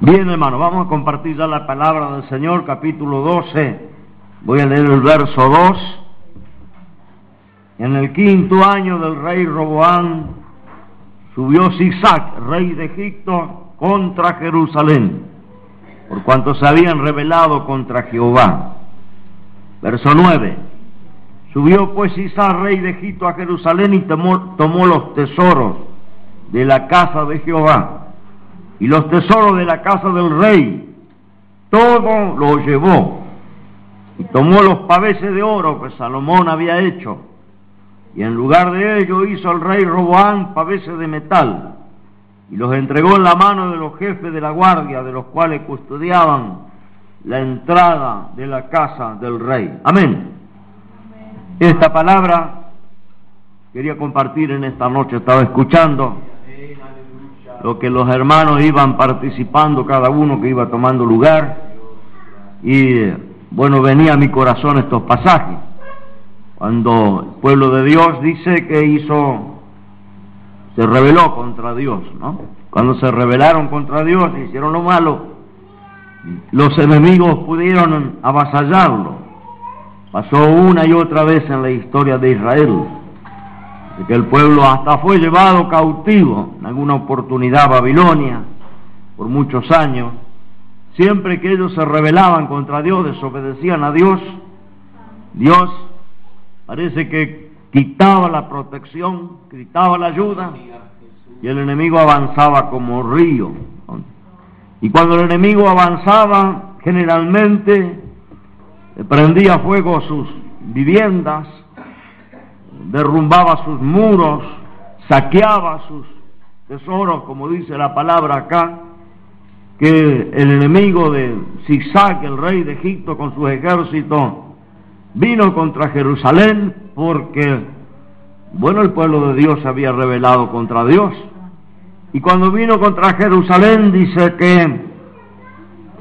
Bien, hermano, vamos a compartir ya la palabra del Señor, capítulo 12. Voy a leer el verso 2. En el quinto año del rey Roboán subió Sisac, rey de Egipto, contra Jerusalén, por cuanto se habían rebelado contra Jehová. Verso 9. Subió pues Sisac, rey de Egipto, a Jerusalén y tomó, tomó los tesoros de la casa de Jehová y los tesoros de la casa del rey. Todo lo llevó y tomó los paveses de oro que Salomón había hecho. Y en lugar de ello hizo el rey Roboán paveses de metal y los entregó en la mano de los jefes de la guardia, de los cuales custodiaban la entrada de la casa del rey. Amén. Esta palabra quería compartir en esta noche, estaba escuchando lo que los hermanos iban participando, cada uno que iba tomando lugar, y bueno, venía a mi corazón estos pasajes, cuando el pueblo de Dios dice que hizo, se rebeló contra Dios, ¿no? Cuando se rebelaron contra Dios, hicieron lo malo, los enemigos pudieron avasallarlo. Pasó una y otra vez en la historia de Israel que el pueblo hasta fue llevado cautivo en alguna oportunidad a Babilonia por muchos años. Siempre que ellos se rebelaban contra Dios, desobedecían a Dios, Dios parece que quitaba la protección, quitaba la ayuda y el enemigo avanzaba como río. Y cuando el enemigo avanzaba, generalmente prendía fuego sus viviendas, derrumbaba sus muros, saqueaba sus tesoros, como dice la palabra acá, que el enemigo de Zigzag, el rey de Egipto, con su ejército, vino contra Jerusalén porque, bueno, el pueblo de Dios se había rebelado contra Dios. Y cuando vino contra Jerusalén, dice que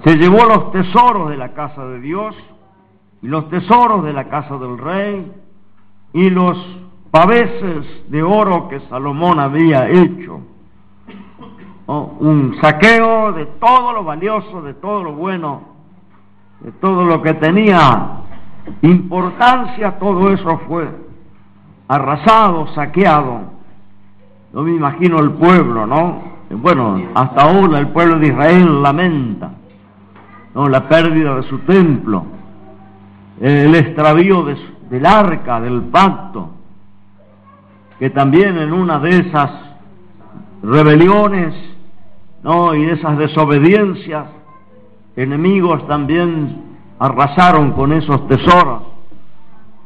se llevó los tesoros de la casa de Dios y los tesoros de la casa del rey y los paveses de oro que Salomón había hecho. un saqueo de todo lo valioso, de todo lo bueno, de todo lo que tenía importancia, todo eso fue arrasado, saqueado. No me imagino el pueblo, ¿no? Bueno, hasta ahora el pueblo de Israel lamenta ¿no? la pérdida de su templo, el extravío de su, del arca del pacto, que también en una de esas rebeliones ¿no? y esas desobediencias, enemigos también arrasaron con esos tesoros.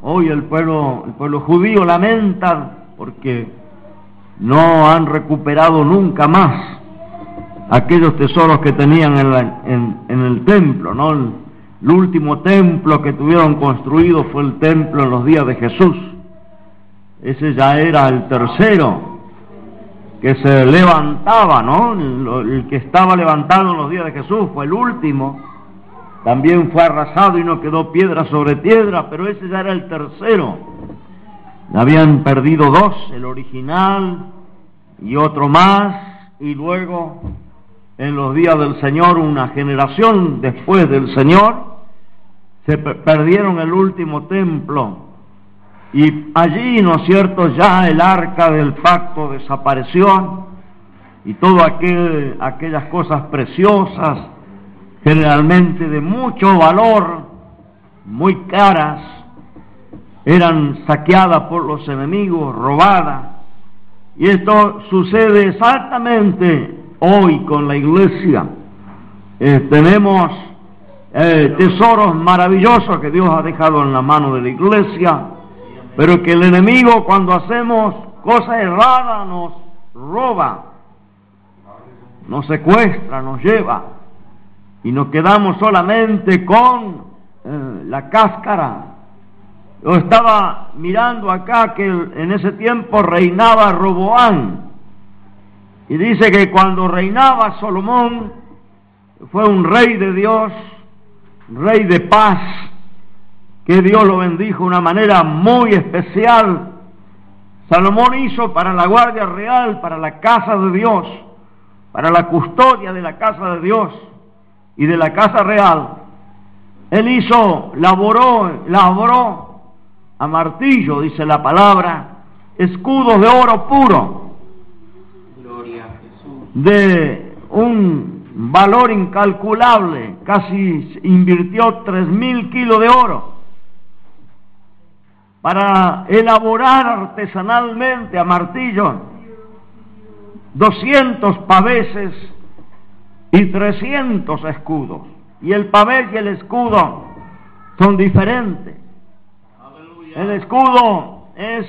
Hoy el pueblo, el pueblo judío lamenta porque no han recuperado nunca más aquellos tesoros que tenían en, en el templo, ¿no? El último templo que tuvieron construido fue el templo en los días de Jesús. Ese ya era el tercero que se levantaba, ¿no? El que estaba levantado en los días de Jesús fue el último. También fue arrasado y no quedó piedra sobre piedra, pero ese ya era el tercero. Habían perdido dos, el original y otro más, y luego en los días del Señor, una generación después del Señor, se perdieron el último templo y allí, ¿no es cierto?, ya el arca del pacto desapareció y todas aquellas cosas preciosas, generalmente de mucho valor, muy caras, eran saqueadas por los enemigos, robadas. Y esto sucede exactamente hoy con la iglesia. Eh, tenemos eh, tesoros maravillosos que Dios ha dejado en la mano de la iglesia, pero que el enemigo cuando hacemos cosas erradas nos roba, nos secuestra, nos lleva. y nos quedamos solamente con eh, la cáscara. Yo estaba mirando acá que en ese tiempo reinaba Roboán. Y dice que cuando reinaba Salomón fue un rey de Dios, rey de paz, que Dios lo bendijo de una manera muy especial. Salomón hizo para la Guardia Real, para la casa de Dios, para la custodia de la casa de Dios y de la casa real, él hizo, laboró, laboró a martillo, dice la palabra, escudos de oro puro, Gloria a Jesús. de un valor incalculable, casi invirtió tres mil kilos de oro para elaborar artesanalmente a martillo 200 paveses y 300 escudos. Y el pavés y el escudo son diferentes. El escudo es,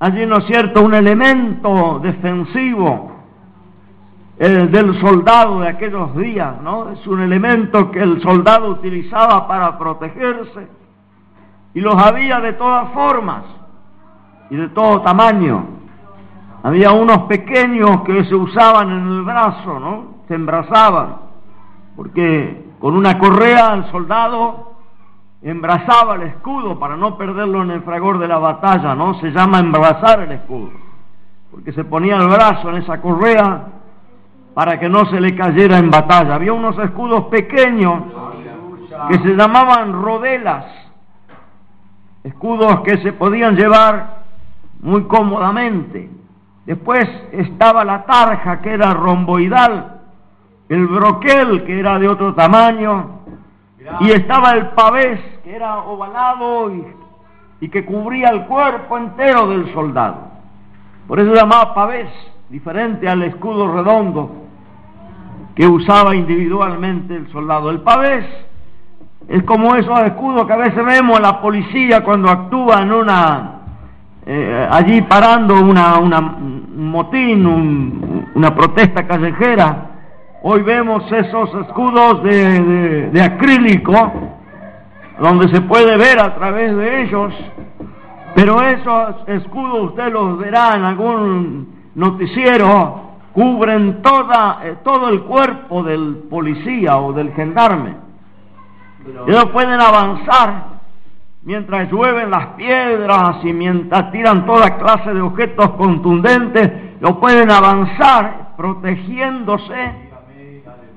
allí no es cierto, un elemento defensivo eh, del soldado de aquellos días, ¿no? Es un elemento que el soldado utilizaba para protegerse y los había de todas formas y de todo tamaño. Había unos pequeños que se usaban en el brazo, ¿no? Se embrazaban, porque con una correa el soldado embrazaba el escudo para no perderlo en el fragor de la batalla, ¿no? Se llama embrazar el escudo, porque se ponía el brazo en esa correa para que no se le cayera en batalla. Había unos escudos pequeños que se llamaban rodelas, escudos que se podían llevar muy cómodamente. Después estaba la tarja que era romboidal, el broquel que era de otro tamaño, y estaba el pavés que era ovalado y, que cubría el cuerpo entero del soldado. Por eso se llamaba pavés, diferente al escudo redondo que usaba individualmente el soldado. El pavés es como esos escudos que a veces vemos la policía cuando actúa en una eh, allí parando una, una, un motín, un, una protesta callejera. Hoy vemos esos escudos de, de, acrílico, donde se puede ver a través de ellos, pero esos escudos usted los verá en algún noticiero, cubren toda, eh, todo el cuerpo del policía o del gendarme. Ellos pueden avanzar mientras llueven las piedras y mientras tiran toda clase de objetos contundentes, lo pueden avanzar protegiéndose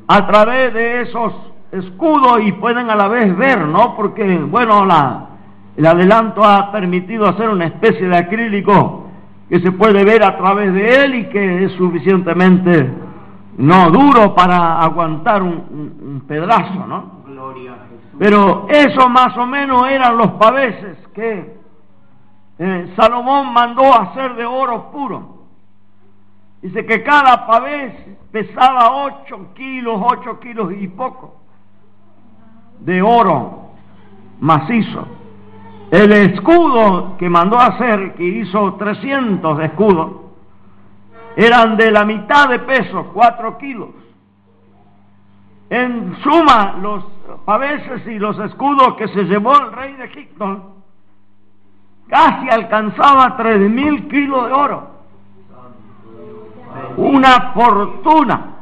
a través de esos escudos y pueden a la vez ver, ¿no? Porque, bueno, la, el adelanto ha permitido hacer una especie de acrílico que se puede ver a través de él y que es suficientemente no duro para aguantar un, pedazo, ¿no? Gloria a Jesús. Pero eso más o menos eran los paveses que eh, Salomón mandó hacer de oro puro. Dice que cada pavés pesaba ocho kilos, ocho kilos y poco de oro macizo. El escudo que mandó hacer, que hizo 300 escudos, eran de la mitad de peso, cuatro kilos. En suma, los paveses y los escudos que se llevó el rey de Egipto casi alcanzaba tres mil kilos de oro. Una fortuna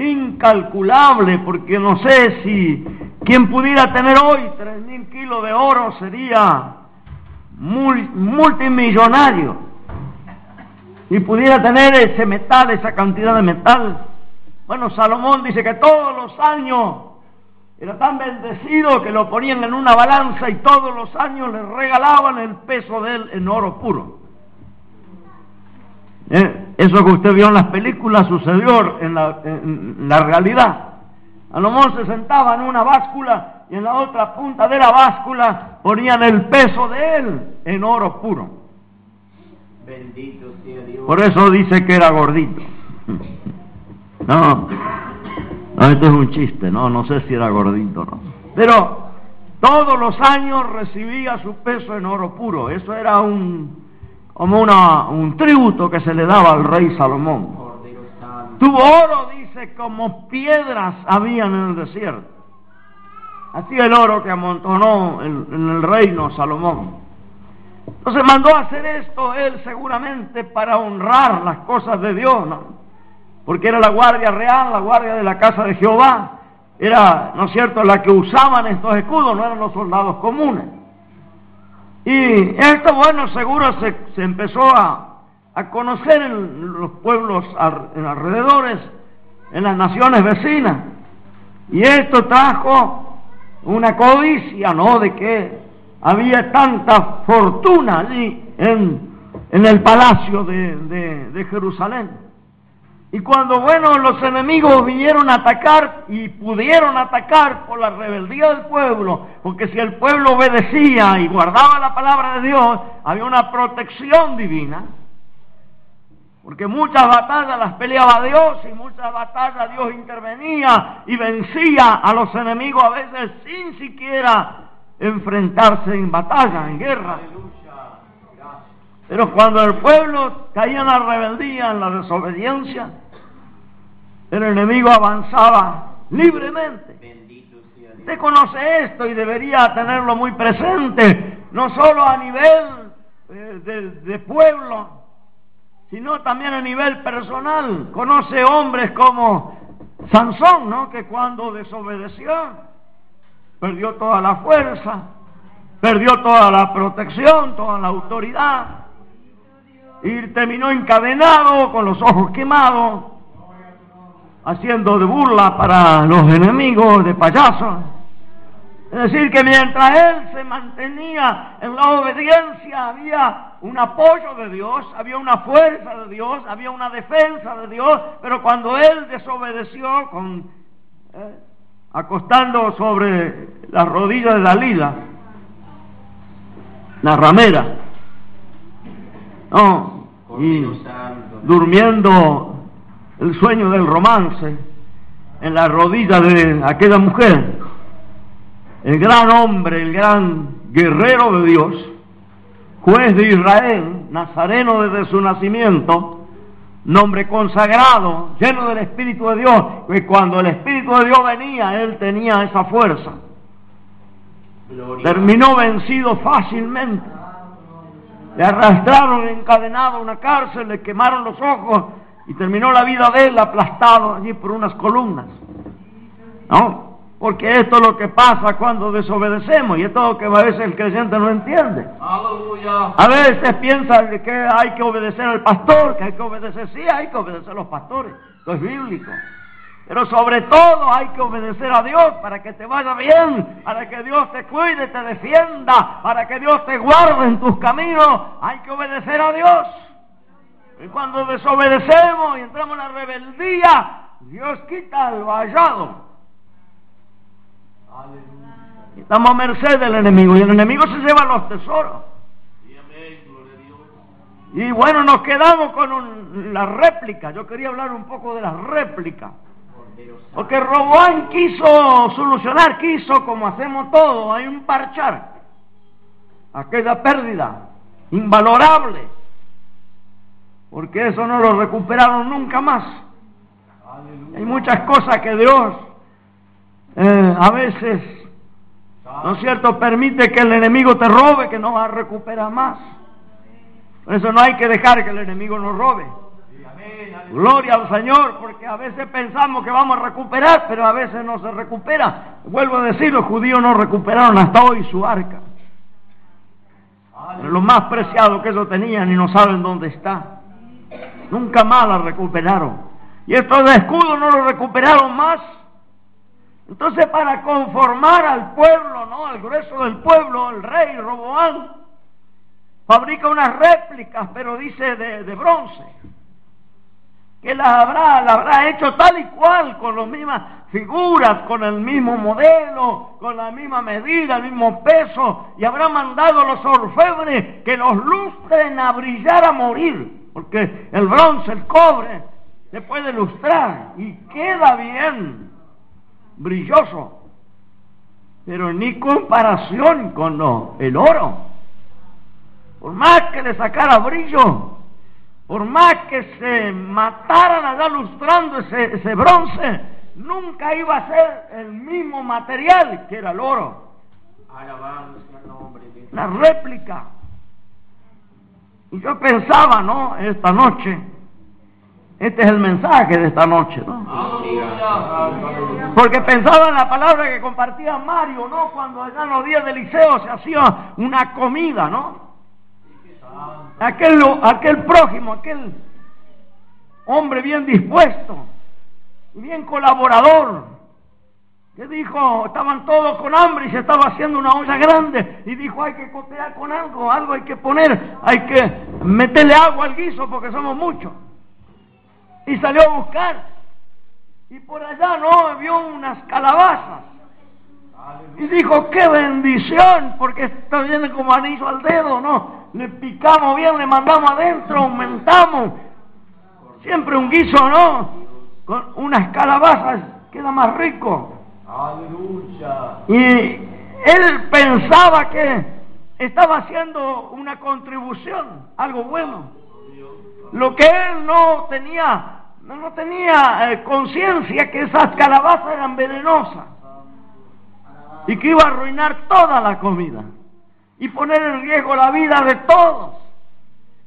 incalculable, porque no sé si quien pudiera tener hoy tres mil kilos de oro sería multimillonario y pudiera tener ese metal, esa cantidad de metal. Bueno, Salomón dice que todos los años era tan bendecido que lo ponían en una balanza y todos los años le regalaban el peso de él en oro puro. Eh, eso que usted vio en las películas sucedió en la, en la realidad. Salomón se sentaba en una báscula y en la otra punta de la báscula ponían el peso de él en oro puro. Bendito sea Dios. Por eso dice que era gordito. No, no, esto es un chiste, no, no sé si era gordito, no. Pero todos los años recibía su peso en oro puro. Eso era un como una, un tributo que se le daba al rey Salomón. Tuvo oro, dice como piedras habían en el desierto. Así el oro que amontonó en, en el reino Salomón. Entonces mandó a hacer esto él seguramente para honrar las cosas de Dios, ¿no? Porque era la guardia real, la guardia de la casa de Jehová. Era, ¿no es cierto?, la que usaban estos escudos, no eran los soldados comunes. Y esto, bueno, seguro se, se empezó a, a, conocer en los pueblos en alrededores, en las naciones vecinas. Y esto trajo una codicia, ¿no?, de que había tanta fortuna allí en, en el palacio de, de Jerusalén. Y cuando, bueno, los enemigos vinieron a atacar y pudieron atacar por la rebeldía del pueblo, porque si el pueblo obedecía y guardaba la palabra de Dios, había una protección divina. Porque muchas batallas las peleaba Dios y muchas batallas Dios intervenía y vencía a los enemigos a veces sin siquiera enfrentarse en batalla, en guerra. Pero cuando el pueblo caía en la rebeldía, en la desobediencia, el enemigo avanzaba libremente. Usted conoce esto y debería tenerlo muy presente, no solo a nivel eh, de, de, pueblo, sino también a nivel personal. Conoce hombres como Sansón, ¿no? Que cuando desobedeció, perdió toda la fuerza, perdió toda la protección, toda la autoridad, y terminó encadenado con los ojos quemados haciendo de burla para los enemigos de payasos. Es decir, que mientras él se mantenía en la obediencia, había un apoyo de Dios, había una fuerza de Dios, había una defensa de Dios, pero cuando él desobedeció, con, eh, acostando sobre las rodillas de Dalila, la ramera, no, y durmiendo el sueño del romance en la rodilla de aquella mujer, el gran hombre, el gran guerrero de Dios, juez de Israel, nazareno desde su nacimiento, nombre consagrado, lleno del Espíritu de Dios, que cuando el Espíritu de Dios venía, él tenía esa fuerza. Gloria. Terminó vencido fácilmente. Le arrastraron encadenado a una cárcel, le quemaron los ojos y terminó la vida de él aplastado allí por unas columnas. ¿No? Porque esto es lo que pasa cuando desobedecemos y esto es lo que a veces el creyente no entiende. Aleluya. A veces piensa que hay que obedecer al pastor, que hay que obedecer, sí, hay que obedecer a los pastores, esto es bíblico. Pero sobre todo hay que obedecer a Dios para que te vaya bien, para que Dios te cuide, te defienda, para que Dios te guarde en tus caminos. Hay que obedecer a Dios. Y cuando desobedecemos y entramos en la rebeldía, Dios quita el vallado. Y estamos a merced del enemigo y el enemigo se lleva los tesoros. Y bueno, nos quedamos con un, la réplica. Yo quería hablar un poco de la réplica. Porque Roboán quiso solucionar, quiso, como hacemos todo, hay un parchar. Aquella pérdida invalorable porque eso no lo recuperaron nunca más. Hay muchas cosas que Dios eh, a veces, ¿no es cierto?, permite que el enemigo te robe, que no va a recuperar más. Por eso no hay que dejar que el enemigo nos robe. Gloria al Señor, porque a veces pensamos que vamos a recuperar, pero a veces no se recupera. Vuelvo a decir, los judíos no recuperaron hasta hoy su arca. Pero lo más preciado que ellos tenían y no saben dónde está. Nunca más la recuperaron. Y estos de escudo no lo recuperaron más. Entonces, para conformar al pueblo, ¿no? Al grueso del pueblo, el rey Roboán fabrica unas réplicas, pero dice de bronce. Que las habrá, la habrá hecho tal y cual, con las mismas figuras, con el mismo modelo, con la misma medida, el mismo peso, y habrá mandado a los orfebres que los lustren a brillar a morir porque el bronce, el cobre, se puede lustrar y queda bien, brilloso, pero ni comparación con el oro. Por más que le sacara brillo, por más que se mataran allá lustrando ese, ese bronce, nunca iba a ser el mismo material que era el oro. De La réplica. Y yo pensaba, ¿no? Esta noche, este es el mensaje de esta noche, ¿no? Porque pensaba en la palabra que compartía Mario, ¿no? Cuando allá en los días del liceo se hacía una comida, ¿no? Aquel, aquel prójimo, aquel hombre bien dispuesto y bien colaborador, que dijo, estaban todos con hambre y se estaba haciendo una olla grande y dijo, hay que cooperar con algo, algo hay que poner, hay que meterle agua al guiso porque somos muchos. Y salió a buscar. Y por allá no vio unas calabazas y dijo qué bendición porque esto viene como anillo al dedo no le picamos bien le mandamos adentro aumentamos. Siempre un guiso no con unas calabazas queda más rico. Aleluya. y él pensaba que estaba haciendo una contribución algo bueno. Lo que él no tenía no, no tenía eh, conciencia que esas calabazas eran venenosas y que iba a arruinar toda la comida y poner en riesgo la vida de todos.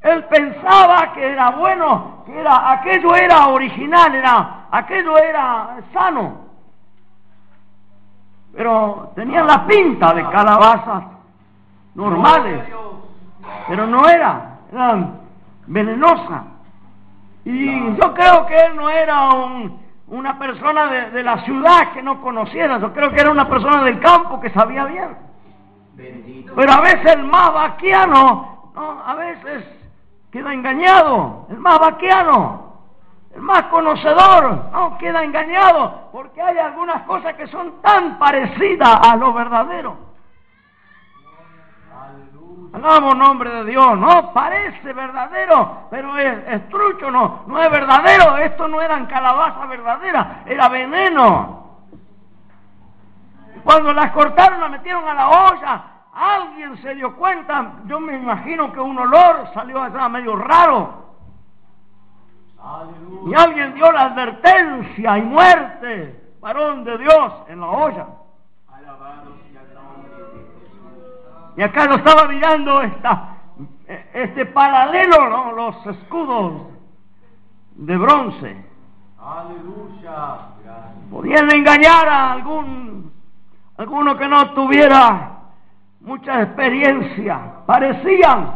Él pensaba que era bueno, que era aquello era original, era aquello era sano. Pero tenían la pinta de calabazas normales, pero no era, eran venenosas. Y yo creo que él no era un, una persona de, de, la ciudad que no conociera, yo creo que era una persona del campo que sabía bien. Bendito. Pero a veces el más vaquiano, ¿no? a veces queda engañado, el más vaquiano, el más conocedor, no queda engañado, porque hay algunas cosas que son tan parecidas a lo verdadero. Hagamos nombre de Dios, no parece verdadero, pero es, es, trucho, no, no es verdadero. Esto no eran calabazas verdaderas, era veneno. Cuando las cortaron, las metieron a la olla, alguien se dio cuenta, yo me imagino que un olor salió allá medio raro. Y alguien dio la advertencia y muerte, varón de Dios, en la olla. Y acá lo estaba mirando esta, este paralelo, ¿no? los escudos de bronce. Aleluya. Podían engañar a algún, alguno que no tuviera mucha experiencia. Parecían,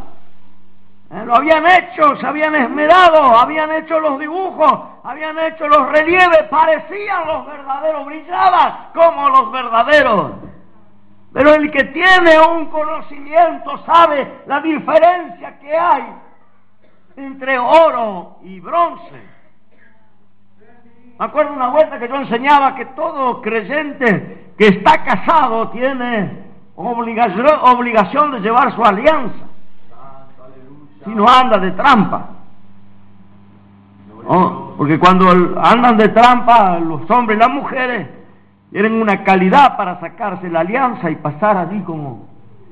eh, lo habían hecho, se habían esmerado, habían hecho los dibujos, habían hecho los relieves, parecían los verdaderos, brillaban como los verdaderos. Pero el que tiene un conocimiento sabe la diferencia que hay entre oro y bronce. Me acuerdo una vuelta que yo enseñaba que todo creyente que está casado tiene obligación, de llevar su alianza, si no anda de trampa. Porque cuando andan de trampa los hombres y las mujeres tienen una calidad para sacarse la alianza y pasar allí como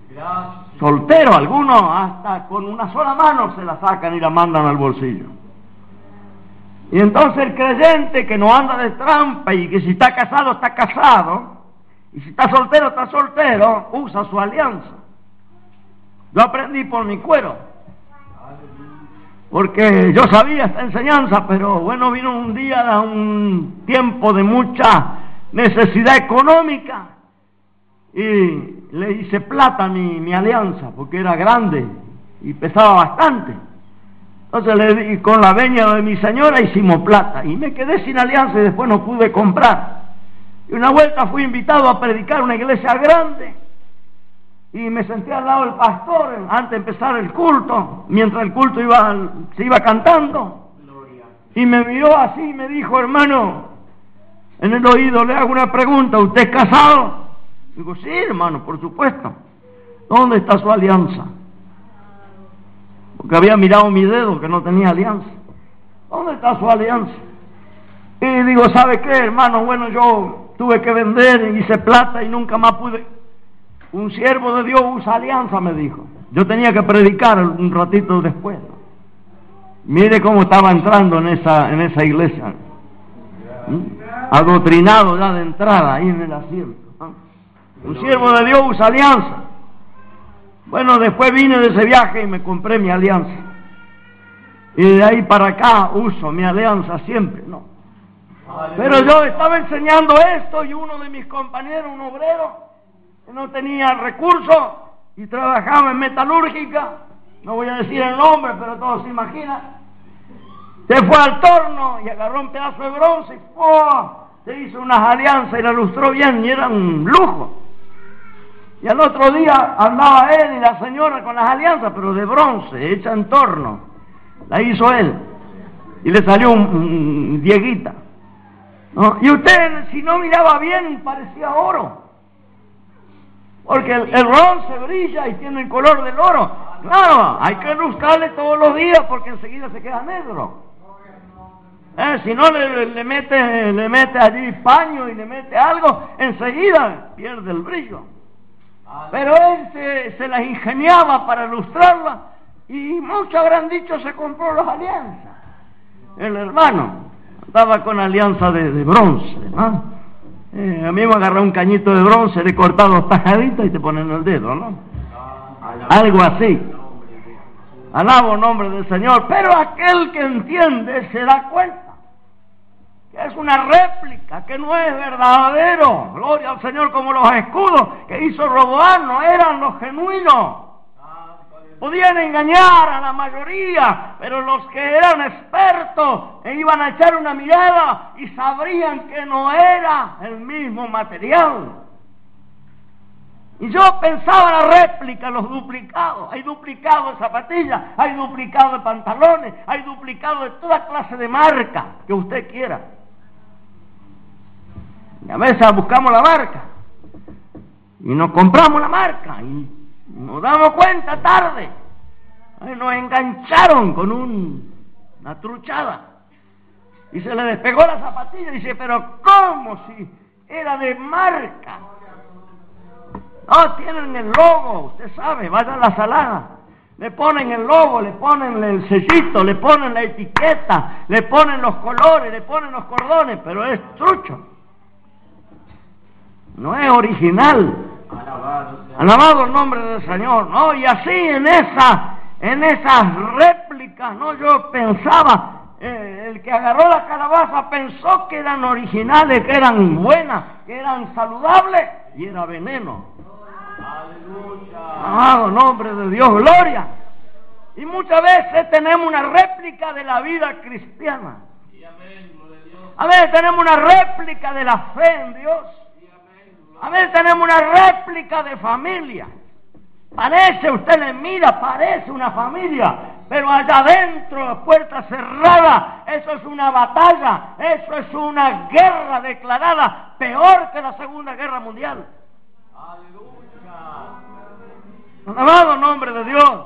Gracias. soltero. Algunos hasta con una sola mano se la sacan y la mandan al bolsillo. Y entonces el creyente que no anda de trampa y que si está casado está casado, y si está soltero está soltero, usa su alianza. Yo aprendí por mi cuero, porque yo sabía esta enseñanza, pero bueno, vino un día, un tiempo de mucha necesidad económica, y le hice plata mi, mi alianza, porque era grande y pesaba bastante. Entonces le di, con la veña de mi señora hicimos plata y me quedé sin alianza y después no pude comprar. Y una vuelta fui invitado a predicar una iglesia grande y me senté al lado del pastor antes de empezar el culto, mientras el culto iba, se iba cantando. Y me miró así y me dijo, hermano, en el oído le hago una pregunta, ¿usted es casado? Digo, sí, hermano, por supuesto. ¿Dónde está su alianza? Porque había mirado mi dedo que no tenía alianza. ¿Dónde está su alianza? Y digo, ¿sabe qué, hermano? Bueno, yo tuve que vender, hice plata y nunca más pude. Un siervo de Dios usa alianza, me dijo. Yo tenía que predicar un ratito después. Mire cómo estaba entrando en esa, en esa iglesia. ¿Mm? Adoctrinado ya de entrada ahí en el asiento. Un siervo de Dios usa alianza. Bueno, después vine de ese viaje y me compré mi alianza. Y de ahí para acá uso mi alianza siempre, ¿no? Pero yo estaba enseñando esto y uno de mis compañeros, un obrero, que no tenía recursos y trabajaba en metalúrgica, no voy a decir el nombre, pero todos se imaginan, se fue al torno y agarró un pedazo de bronce y ¡oh! Se hizo unas alianzas y la lustró bien y era un lujo. Y al otro día andaba él y la señora con las alianzas, pero de bronce, hecha en torno. La hizo él. Y le salió un, un dieguita. Y usted, si no miraba bien, parecía oro. Porque el, el, bronce brilla y tiene el color del oro. Claro, hay que buscarle todos los días porque enseguida se queda negro. Eh, si no le, le, mete, le mete allí paño y le mete algo, enseguida pierde el brillo. Pero él se, se las ingeniaba para ilustrarla y muchos habrán dicho se compró las alianzas. El hermano estaba con alianza de, de bronce. ¿no? Eh, a mí me agarró un cañito de bronce, le he cortado dos tajaditas y te ponen el dedo, ¿no? Algo así. Alabo nombre del Señor. Pero aquel que entiende se da cuenta es una réplica, que no es verdadero. Gloria al Señor como los escudos que hizo Roboán no eran los genuinos. Podían engañar a la mayoría, pero los que eran expertos e iban a echar una mirada y sabrían que no era el mismo material. Y yo pensaba la réplica, los duplicados. Hay duplicados de zapatillas, hay duplicados de pantalones, hay duplicados de toda clase de marca que usted quiera. Y a veces buscamos la marca y nos compramos la marca y nos damos cuenta tarde. Nos engancharon con un, una truchada y se le despegó la zapatilla y dice, pero ¿cómo si era de marca? No, tienen el logo, usted sabe, vaya a la salada. Le ponen el logo, le ponen el sellito, le ponen la etiqueta, le ponen los colores, le ponen los cordones, pero es trucho. No es original. Alabado el nombre del Señor, ¿no? Y así en esa, en esas réplicas, ¿no? Yo pensaba, eh, el que agarró la calabaza pensó que eran originales, que eran buenas, que eran saludables, y era veneno. Amado nombre de Dios, gloria. Y muchas veces tenemos una réplica de la vida cristiana. A veces tenemos una réplica de la fe en Dios. A veces tenemos una réplica de familia. Parece, usted le mira, parece una familia, pero allá adentro, puerta cerrada, eso es una batalla, eso es una guerra declarada, peor que la Segunda Guerra Mundial. Alabado nombre de Dios.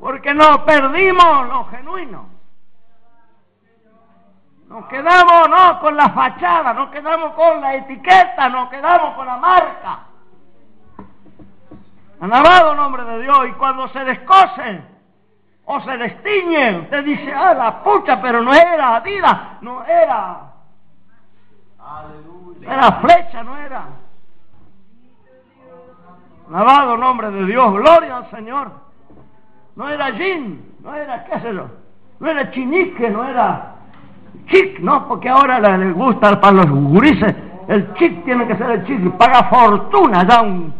Porque no perdimos lo genuino. Nos quedamos no con la fachada, nos quedamos con la etiqueta, nos quedamos con la marca. Alabado nombre de Dios. Y cuando se descosen o se destiñen, usted dice, ah, la pucha, pero no era Adidas, no era. No era flecha, no era. Alabado nombre de Dios, gloria al Señor. No era jean, no era, qué sé yo, no era chinique, no era chic, no, porque ahora le gusta para los gurises, el chic tiene que ser el chic, paga fortuna ya un,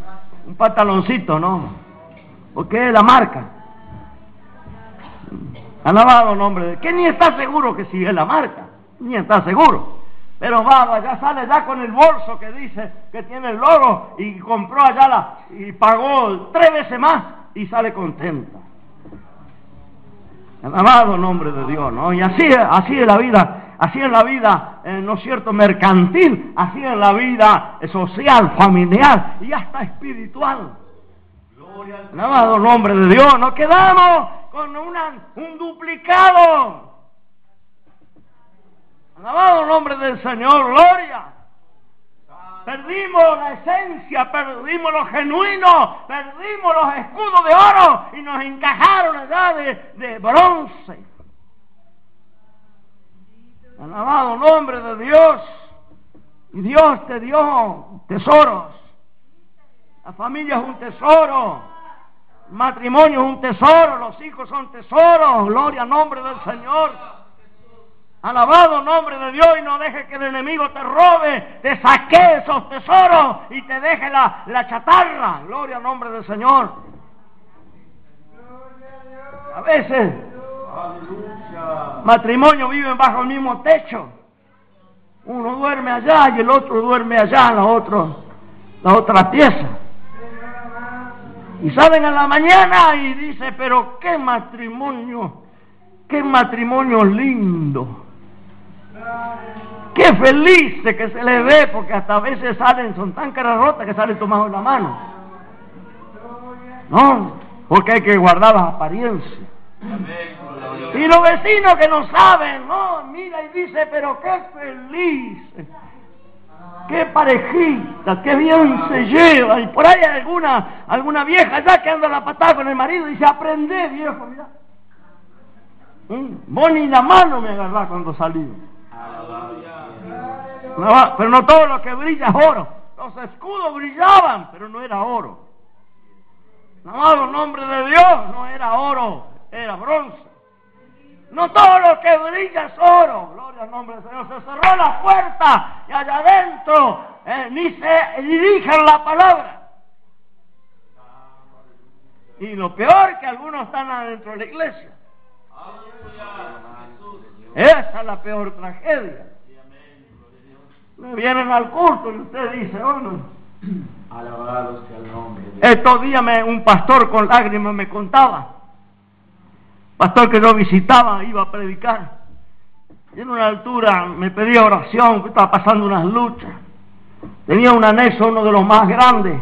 un pantaloncito, ¿no? Porque es la marca. Alabado nombre que ni está seguro que si es la marca, ni está seguro. Pero va, ya sale ya con el bolso que dice que tiene el logo y compró allá la, y pagó tres veces más y sale contenta. El nombre de Dios, ¿no? Y así, así es la vida, así es la vida, eh, ¿no es cierto?, mercantil, así es la vida social, familiar y hasta espiritual. El nombre de Dios, nos quedamos con un duplicado. Alabado nombre del Señor, gloria. Perdimos la esencia, perdimos lo genuino, perdimos los escudos de oro y nos encajaron allá de, de bronce. Alabado nombre de Dios. Y Dios te dio tesoros. La familia es un tesoro. El matrimonio es un tesoro. Los hijos son tesoros. Gloria al nombre del Señor. Alabado nombre de Dios y no deje que el enemigo te robe, te saque esos tesoros y te deje la, la chatarra. Gloria al nombre del Señor. A veces matrimonios viven bajo el mismo techo. Uno duerme allá y el otro duerme allá en la, otro, la otra pieza. Y salen a la mañana y dice, pero qué matrimonio, qué matrimonio lindo. Qué felices que se les ve, porque hasta a veces salen, son tan caras rotas que salen tomados en la mano. No, porque hay que guardar las apariencias. Y los vecinos que no saben, no, mira y dice, pero qué feliz, qué parejita, qué bien se lleva. Y por ahí alguna, alguna vieja ya que anda a la patada con el marido y dice, aprende viejo, mira. Mm, Vos ni la mano me agarrás cuando salí. Pero no todo lo que brilla es oro. Los escudos brillaban, pero no era oro. Amado nombre de Dios, no era oro, era bronce. No todo lo que brilla es oro. Gloria al nombre del Señor. Se cerró la puerta y allá adentro eh, ni se dirigen la palabra. Y lo peor que algunos están adentro de la iglesia. Esa es la peor tragedia. Me vienen al culto y usted dice, oh no. Alabado sea el nombre de. Estos días me- un pastor con lágrimas me contaba. Pastor que yo visitaba, iba a predicar. Y en una altura me pedía oración, que estaba pasando unas luchas. Tenía un anexo, uno de los más grandes.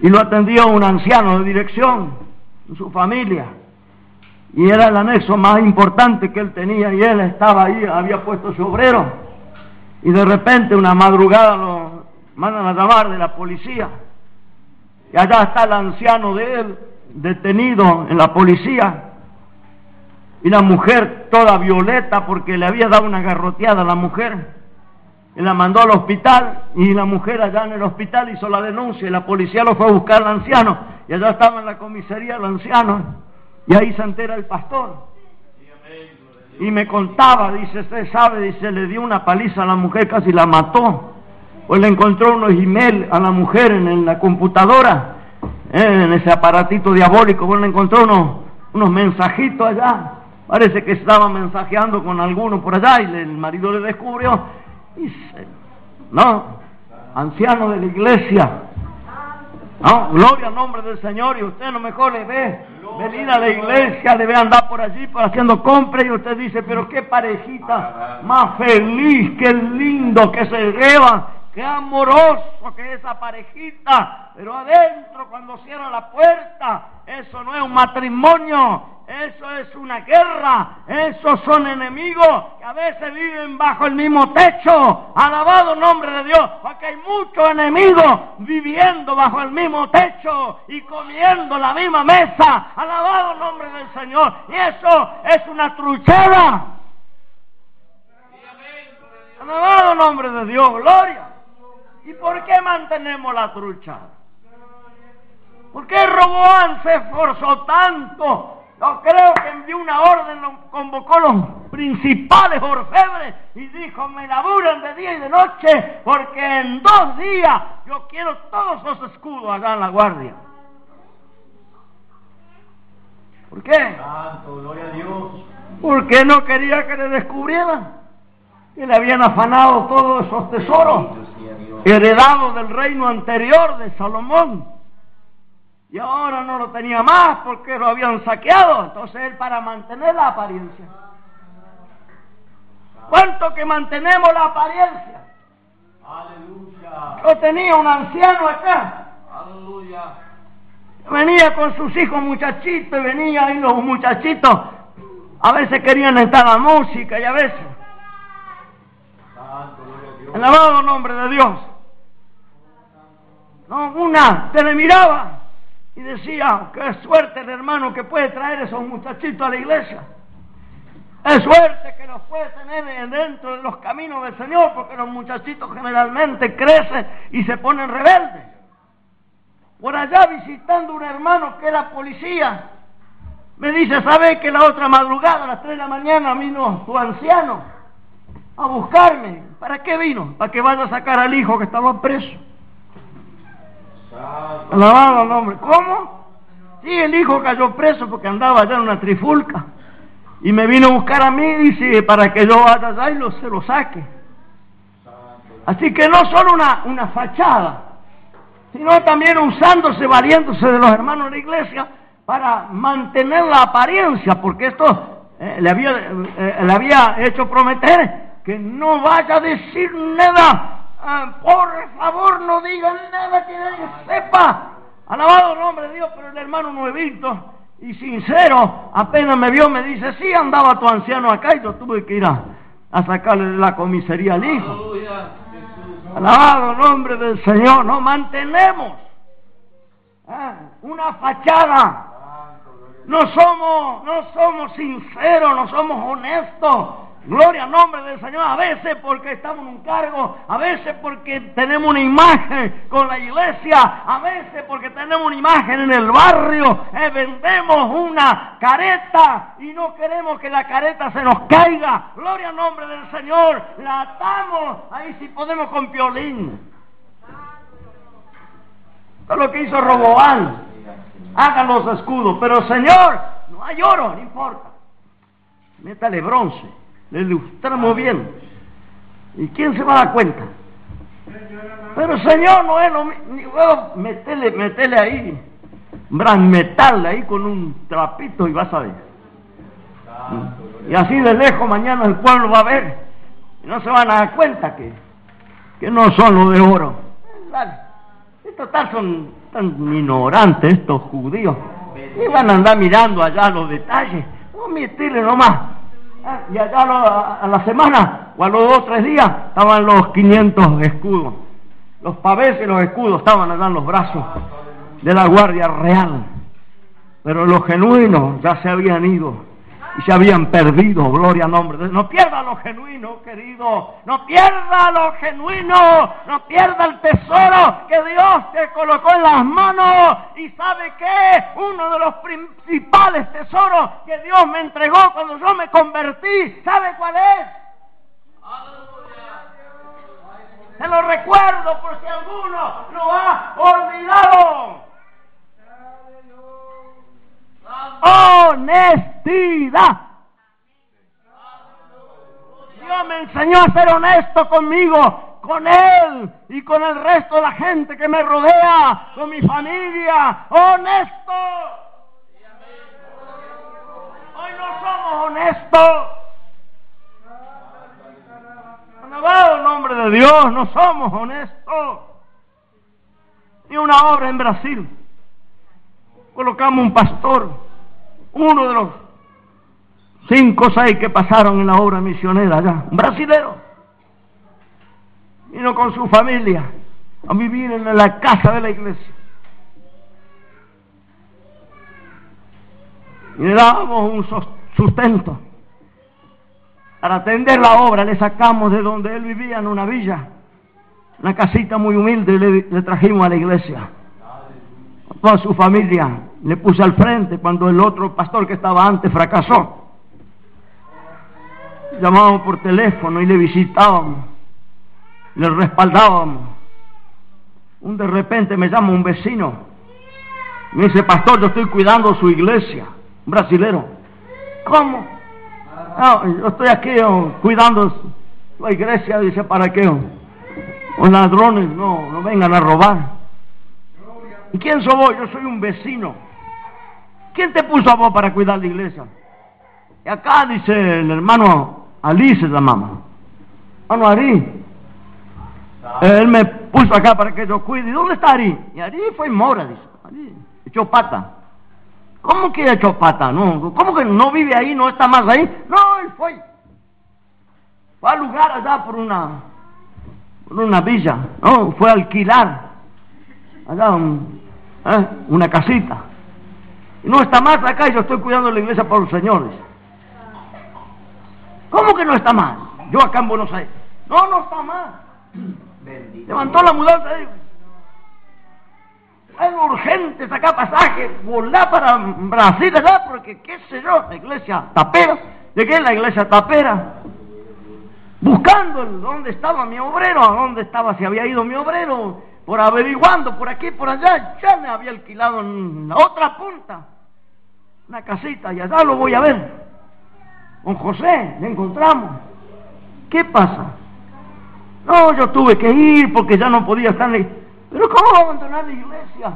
Y lo atendía un anciano de dirección, en su familia. Y era el anexo más importante que él tenía. Y él estaba ahí, había puesto su obrero. Y de repente, una madrugada, lo mandan a llamar de la policía. Y allá está el anciano de él, detenido en la policía. Y la mujer toda violeta porque le había dado una garroteada a la mujer. Y la mandó al hospital y la mujer allá en el hospital hizo la denuncia y la policía lo fue a buscar al anciano. Y allá estaba en la comisaría el anciano. Y ahí se entera el pastor. Y me contaba, dice, usted sabe, dice, le dio una paliza a la mujer, casi la mató. Pues le encontró unos email a la mujer en, la computadora, eh, en ese aparatito diabólico, pues le encontró unos, unos mensajitos allá. Parece que estaba mensajeando con alguno por allá y el marido le descubrió. Y no, anciano de la iglesia. No, gloria al nombre del Señor y usted a lo mejor le ve venir a la iglesia, le ve andar por allí por haciendo compras y usted dice, pero qué parejita más feliz, qué lindo que se llevan, qué amoroso que es esa parejita, pero adentro cuando cierra la puerta, eso no es un matrimonio, eso es una guerra, esos son enemigos que a veces viven bajo el mismo techo. Alabado nombre de Dios, porque hay muchos enemigos viviendo bajo el mismo techo y comiendo la misma mesa. Alabado nombre del Señor. Y eso es una truchera. Alabado nombre de Dios, gloria. ¿Y por qué mantenemos la trucha? ¿Por qué Roboán se esforzó tanto? Yo creo que envió una orden, convocó los principales orfebres y dijo, me laburan de día y de noche porque en dos días yo quiero todos los escudos allá en la guardia. ¿Por qué? Santo, gloria a Dios. Porque no quería que le descubrieran que le habían afanado todos esos tesoros Bendito sea Dios. heredado del reino anterior de Salomón. Y ahora no lo tenía más porque lo habían saqueado. Entonces él para mantener la apariencia. ¿Cuánto que mantenemos la apariencia? Aleluya. Yo tenía un anciano acá. Aleluya. Venía con sus hijos muchachitos y venía y los muchachitos a veces querían estar a la música y a veces Santo, gloria a Dios. el alabado nombre de Dios. No, una se le miraba y decía, qué suerte el hermano que puede traer esos muchachitos a la iglesia. Es suerte que los puede tener dentro de los caminos del Señor, porque los muchachitos generalmente crecen y se ponen rebeldes. Por allá visitando un hermano que era policía, me dice, ¿sabe que la otra madrugada, a las 3 de la mañana, vino tu anciano a buscarme? ¿Para qué vino? Para que vaya a sacar al hijo que estaba preso. Alabado el nombre. ¿Cómo? Sí, el hijo cayó preso porque andaba allá en una trifulca. Y me vino a buscar a mí, dice, para que yo vaya allá y lo, se lo saque. Así que no solo una, una fachada, sino también usándose, valiéndose de los hermanos de la iglesia para mantener la apariencia, porque esto eh, le, había, eh, le había hecho prometer que no vaya a decir nada. Ah, por favor, no digan nada que nadie sepa. Alabado el nombre de Dios, pero el hermano nuevito y sincero, apenas me vio, me dice, sí, andaba tu anciano acá y yo tuve que ir a, a sacarle la comisaría al hijo. Alabado el nombre del Señor, no mantenemos ah, una fachada. No somos, no somos sinceros, no somos honestos. Gloria al nombre del Señor. A veces porque estamos en un cargo, a veces porque tenemos una imagen con la iglesia, a veces porque tenemos una imagen en el barrio. Eh, vendemos una careta y no queremos que la careta se nos caiga. Gloria al nombre del Señor. La atamos ahí si podemos con piolín. Esto es lo que hizo Roboán. Hagan los escudos. Pero Señor, no hay oro, no importa. Métale bronce. Le ilustramos bien. ¿Y quién se va a dar cuenta? Pero Señor, no es lo mismo. Metele, metele ahí. Metal ahí con un trapito y vas a ver. Y así de lejos mañana el pueblo va a ver. Y no se van a dar cuenta que, que no son los de oro. Estos tal son tan ignorantes estos judíos. Y van a andar mirando allá los detalles. No meterle nomás. Ah, Y allá a la semana o a los dos o tres días estaban los 500 escudos. Los pavés y los escudos estaban allá en los brazos de la Guardia Real. Pero los genuinos ya se habían ido y se habían perdido, gloria al nombre de Dios. No pierda lo genuino, querido. No pierda lo genuino. No pierda el tesoro que Dios te colocó en las manos. Y sabe que uno de los principales tesoros que Dios me entregó cuando yo me convertí, ¿sabe cuál es? Se lo recuerdo por si alguno lo ha olvidado. Honestidad. Dios me enseñó a ser honesto conmigo, con Él y con el resto de la gente que me rodea, con mi familia. Honesto. Hoy no somos honestos. Alabado el nombre de Dios, no somos honestos. Y una obra en Brasil colocamos un pastor, uno de los cinco o seis que pasaron en la obra misionera allá, un brasilero. Vino con su familia a vivir en la casa de la iglesia. Y le dábamos un sustento. Para atender la obra le sacamos de donde él vivía en una villa, una casita muy humilde y le, le trajimos a la iglesia toda su familia le puse al frente cuando el otro pastor que estaba antes fracasó. Llamábamos por teléfono y le visitábamos, le respaldábamos. Un de repente me llama un vecino, me dice, pastor, yo estoy cuidando su iglesia, un brasilero. ¿Cómo? "No, yo estoy aquí oh, cuidando la iglesia, dice, ¿para qué? oh? Los ladrones no, no vengan a robar. ¿Y quién soy vos? Yo soy un vecino. ¿Quién te puso a vos para cuidar la iglesia? Y acá dice el hermano Ali se llamaba. Hermano Ari. Él me puso acá para que yo cuide. ¿Y dónde está Ari? Y Ari fue Mora, dice. Ari echó pata. ¿Cómo que echó pata? No, ¿Cómo que no vive ahí, no está más ahí? No, él fue. Fue al lugar allá por una, por una villa. No, fue a alquilar allá un- ¿eh? una casita. Y no está más acá y yo estoy cuidando la iglesia por los señores. ¿Cómo que no está mal? Yo acá en Buenos Aires. No, no está mal. Bendito. Levantó la mudanza Es urgente sacar pasaje, volar para Brasil allá, porque qué sé yo, la iglesia tapera. Llegué a la iglesia tapera, buscando el- dónde estaba mi obrero, a dónde estaba, si había ido mi obrero, por averiguando por aquí, por allá, ya me había alquilado en la otra punta, una casita, y allá lo voy a ver. Con José, le encontramos. ¿Qué pasa? No, yo tuve que ir porque ya no podía estar en la Pero ¿cómo va a abandonar la iglesia?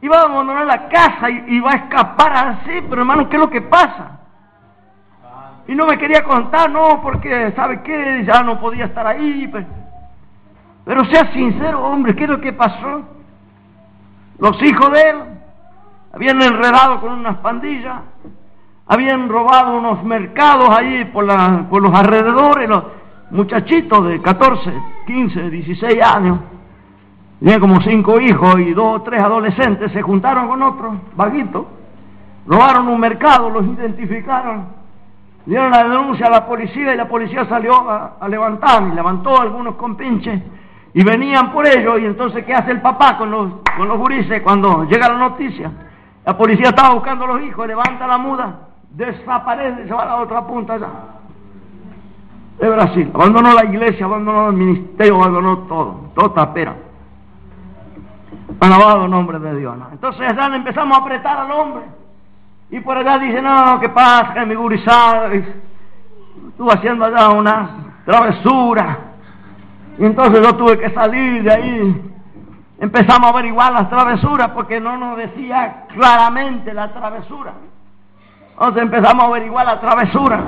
Iba a abandonar la casa y, y va a escapar así, pero hermano, ¿qué es lo que pasa? Y no me quería contar, no, porque, ¿sabe qué? Ya no podía estar ahí. Pero, pero sea sincero, hombre, ¿qué es lo que pasó? Los hijos de él habían enredado con unas pandillas, habían robado unos mercados la- por los alrededores, los muchachitos de 14, 15, 16 años, tenían como cinco hijos y dos o tres adolescentes, se juntaron con otros vaguitos, robaron un mercado, los identificaron, dieron la denuncia a la policía y la policía salió a, a levantar, y levantó a algunos compinches y venían por ellos y entonces ¿qué hace el papá con los, con los gurises cuando llega la noticia? La policía estaba buscando a los hijos, levanta la muda, desaparece, se va a la otra punta allá. De Brasil, abandonó la iglesia, abandonó el ministerio, abandonó todo, todo tapera. Alabado nombre de Dios. Entonces allá empezamos a apretar al hombre. Y por allá dice, no, ¿qué pasa? Mi gurizada estuvo haciendo allá una travesura. Y entonces yo tuve que salir de ahí. Empezamos a averiguar las travesuras porque no nos decía claramente la travesura. Entonces empezamos a averiguar la travesura.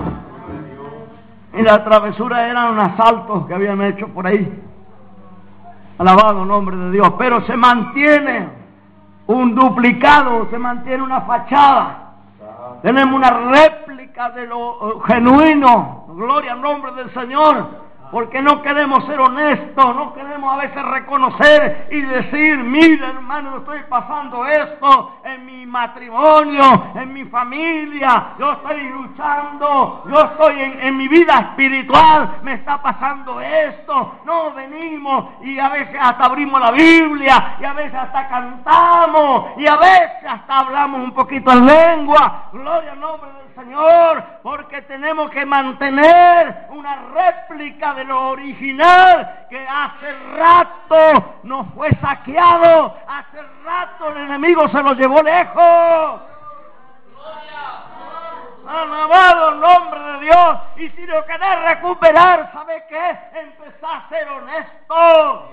Y la travesura eran unos asaltos que habían hecho por ahí. Alabado nombre de Dios. Pero se mantiene un duplicado, se mantiene una fachada. Tenemos una réplica de lo genuino. Gloria al nombre del Señor. Porque no queremos ser honestos, no queremos a veces reconocer y decir, mira hermano, estoy pasando esto en mi matrimonio, en mi familia, yo estoy luchando, yo estoy en, en mi vida espiritual, me está pasando esto. No venimos y a veces hasta abrimos la Biblia y a veces hasta cantamos y a veces hasta hablamos un poquito en lengua. Gloria al nombre del Señor, porque tenemos que mantener una réplica de lo original que hace rato nos fue saqueado, hace rato el enemigo se lo llevó lejos. Alabado el nombre de Dios. Y si lo querés recuperar, ¿sabe qué? Empezá a ser honesto.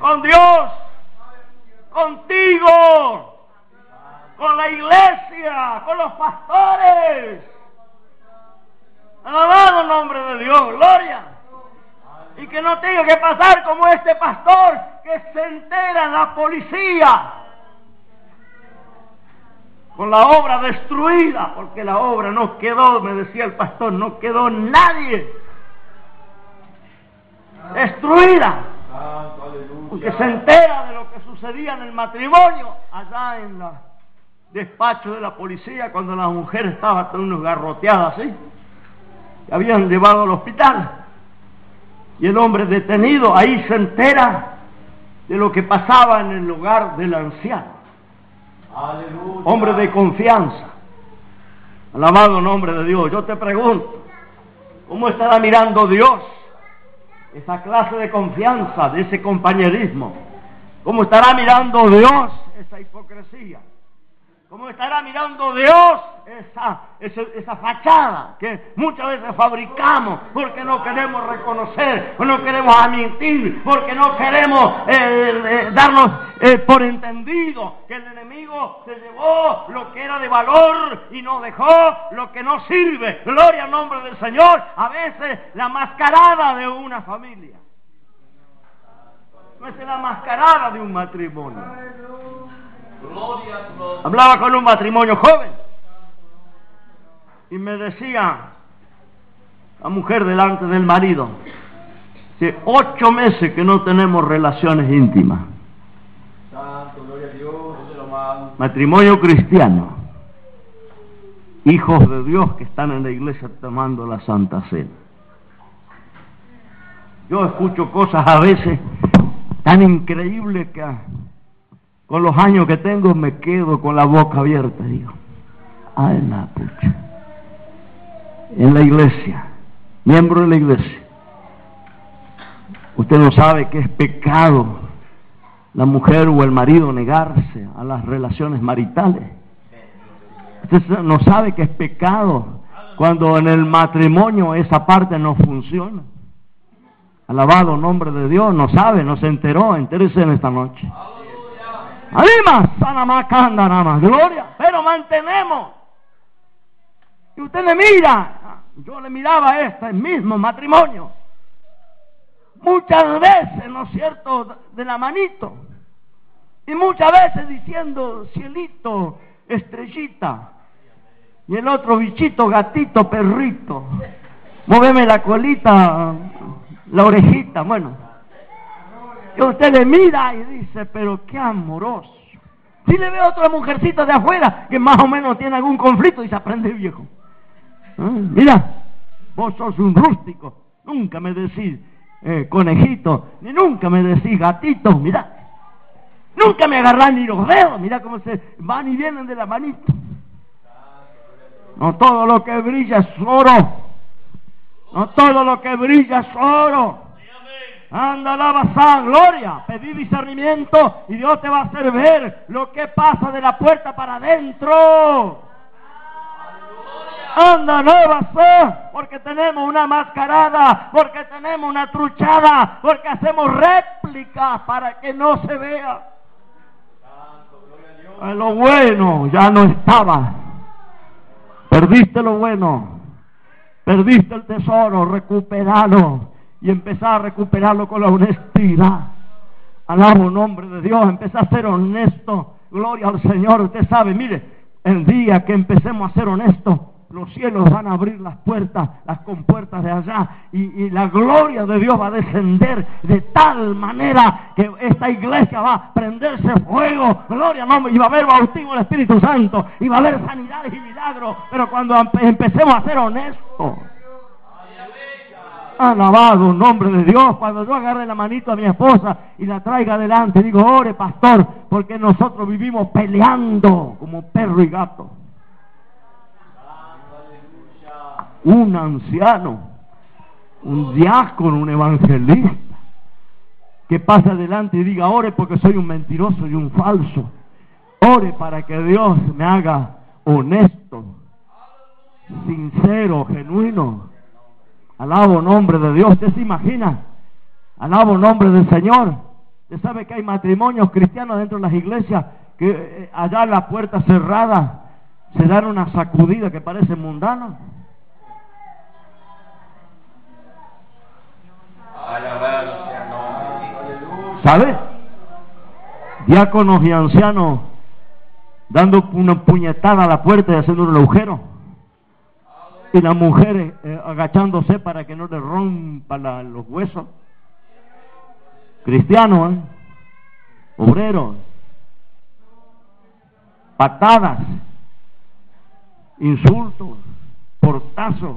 Con Dios. Contigo. Con la iglesia. Con los pastores. Alabado el nombre de Dios. Gloria. Y que no tenga que pasar como este pastor que se entera en la policía con la obra destruida, porque la obra no quedó, me decía el pastor, no quedó nadie. Destruida. Aleluya. Porque se entera de lo que sucedía en el matrimonio, allá en el despacho de la policía, cuando la mujer estaba con unos garroteadas así. que habían llevado al hospital. Y el hombre detenido, ahí se entera de lo que pasaba en el hogar del anciano Aleluya. hombre de confianza. Alabado nombre de Dios. Yo te pregunto, ¿cómo estará mirando Dios esa clase de confianza, de ese compañerismo? ¿Cómo estará mirando Dios esa hipocresía? ¿Cómo estará mirando Dios esa, esa, fachada que muchas veces fabricamos porque no queremos reconocer, no queremos admitir, porque no queremos eh, eh, darnos eh, por entendido que el enemigo se llevó lo que era de valor y nos dejó lo que no sirve? Gloria al nombre del Señor. A veces la mascarada de una familia. No es la mascarada de un matrimonio. Hablaba con un matrimonio joven y me decía la mujer delante del marido, Hace ocho meses que no tenemos relaciones íntimas. Santo, gloria a Dios. Matrimonio cristiano. Hijos de Dios que están en la iglesia tomando la Santa Cena. Yo escucho cosas a veces tan increíbles que con los años que tengo me quedo con la boca abierta. Digo, ay la pucha. En la iglesia, miembro de la iglesia, usted no sabe que es pecado la mujer o el marido negarse a las relaciones maritales. Usted no sabe que es pecado cuando en el matrimonio esa parte no funciona. Alabado nombre de Dios, no sabe, no se enteró, entérese en esta noche. Macanda nada más, gloria, pero mantenemos. Y usted le mira, yo le miraba a este mismo matrimonio. Muchas veces, ¿no es cierto?, de la manito. Y muchas veces diciendo, cielito, estrellita. Y el otro bichito, gatito, perrito. Móveme la colita, la orejita, bueno. Y usted le mira y dice, pero qué amoroso. Si le ve a otra mujercita de afuera que más o menos tiene algún conflicto y se aprende viejo. Ah, Mira, vos sos un rústico. Nunca me decís eh, conejito, ni nunca me decís gatito. Mira, nunca me agarran ni los dedos. Mira cómo se van y vienen de la manito. No todo lo que brilla es oro. No todo lo que brilla es oro. Anda, alabanza, gloria. Pedí discernimiento y Dios te va a hacer ver lo que pasa de la puerta para adentro. Anda, alabanza, porque tenemos una mascarada, porque tenemos una truchada, porque hacemos réplicas para que no se vea. Eh, Lo bueno ya no estaba. Perdiste lo bueno. Perdiste el tesoro, recuperalo y empezar a recuperarlo con la honestidad. Alabo nombre de Dios, empezar a ser honesto. Gloria al Señor. Usted sabe, mire, el día que empecemos a ser honestos, los cielos van a abrir las puertas, las compuertas de allá, y, y la gloria de Dios va a descender de tal manera que esta iglesia va a prenderse fuego. Gloria nombre, y va a haber bautismo del Espíritu Santo, y va a haber sanidades y milagros. Pero cuando empe- empecemos a ser honestos, Alabado nombre de Dios. Cuando yo agarre la manito a mi esposa y la traiga adelante, digo, ore pastor, porque nosotros vivimos peleando como perro y gato. Un anciano, un diácono, un evangelista, que pase adelante y diga, ore porque soy un mentiroso y un falso. Ore para que Dios me haga honesto, sincero, genuino. Alabo nombre de Dios. ¿Usted se imagina? Alabo nombre del Señor. Usted sabe que hay matrimonios cristianos dentro de las iglesias que eh, allá en la puerta cerrada se dan una sacudida que parece mundana. ¿Sabe? Diáconos y ancianos dando una puñetada a la puerta y haciendo un agujero. Y las mujeres eh, agachándose para que no le rompa la- los huesos. Cristianos, ¿eh? obreros, patadas, insultos, portazos,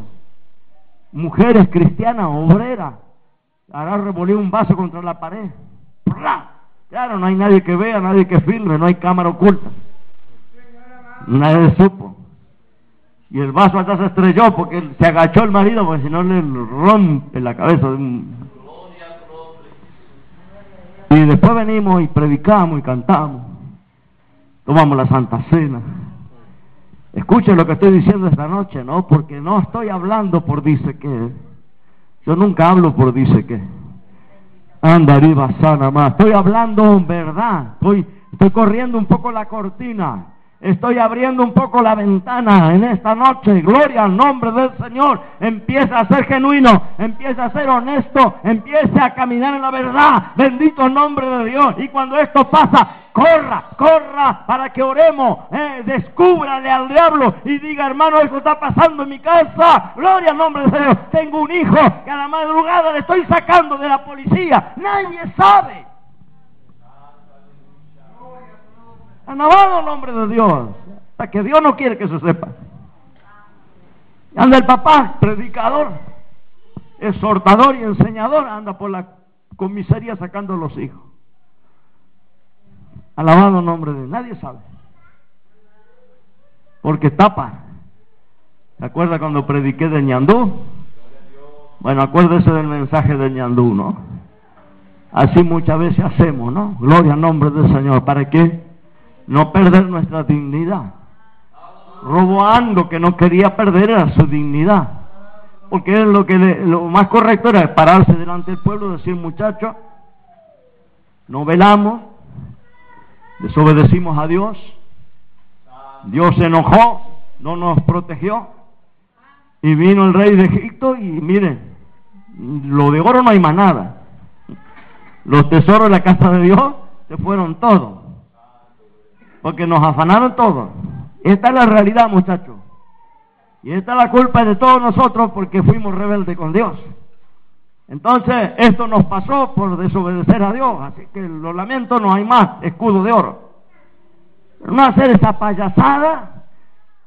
mujeres cristianas, obreras, hará revolver un vaso contra la pared. Claro, no hay nadie que vea, nadie que filme, no hay cámara oculta. Nadie supo. Y el vaso allá se estrelló porque se agachó el marido, porque si no le rompe la cabeza. Y después venimos y predicamos y cantamos. Tomamos la Santa Cena. Escuchen lo que estoy diciendo esta noche, ¿no? Porque no estoy hablando por dice que. Yo nunca hablo por dice que. Anda arriba sana más. Estoy hablando en verdad. Estoy, estoy corriendo un poco la cortina. Estoy abriendo un poco la ventana en esta noche. Gloria al nombre del Señor. Empieza a ser genuino, empieza a ser honesto, empieza a caminar en la verdad. Bendito el nombre de Dios. Y cuando esto pasa, corra, corra para que oremos. Eh, descúbrale al diablo y diga, hermano, esto está pasando en mi casa. Gloria al nombre de Dios. Tengo un hijo que a la madrugada le estoy sacando de la policía. Nadie sabe. Alabado el nombre de Dios. Hasta que Dios no quiere que se sepa. Anda el papá, predicador, exhortador y enseñador, anda por la comisaría sacando a los hijos. Alabado el nombre de Dios. Nadie sabe. Porque tapa. ¿Se acuerda cuando prediqué de ñandú? Bueno, acuérdese del mensaje de ñandú, ¿no? Así muchas veces hacemos, ¿no? Gloria al nombre del Señor. ¿Para qué? No perder nuestra dignidad. Roboando que no quería perder era su dignidad. Porque lo que lo más correcto era pararse delante del pueblo y decir, muchachos, no velamos, desobedecimos a Dios, Dios se enojó, no nos protegió, y vino el rey de Egipto y miren, lo de oro no hay más nada. Los tesoros de la casa de Dios se fueron todos porque nos afanaron todos. Esta es la realidad, muchachos. Y esta es la culpa de todos nosotros porque fuimos rebeldes con Dios. Entonces, esto nos pasó por desobedecer a Dios. Así que lo lamento, no hay más escudo de oro. no hacer esa payasada,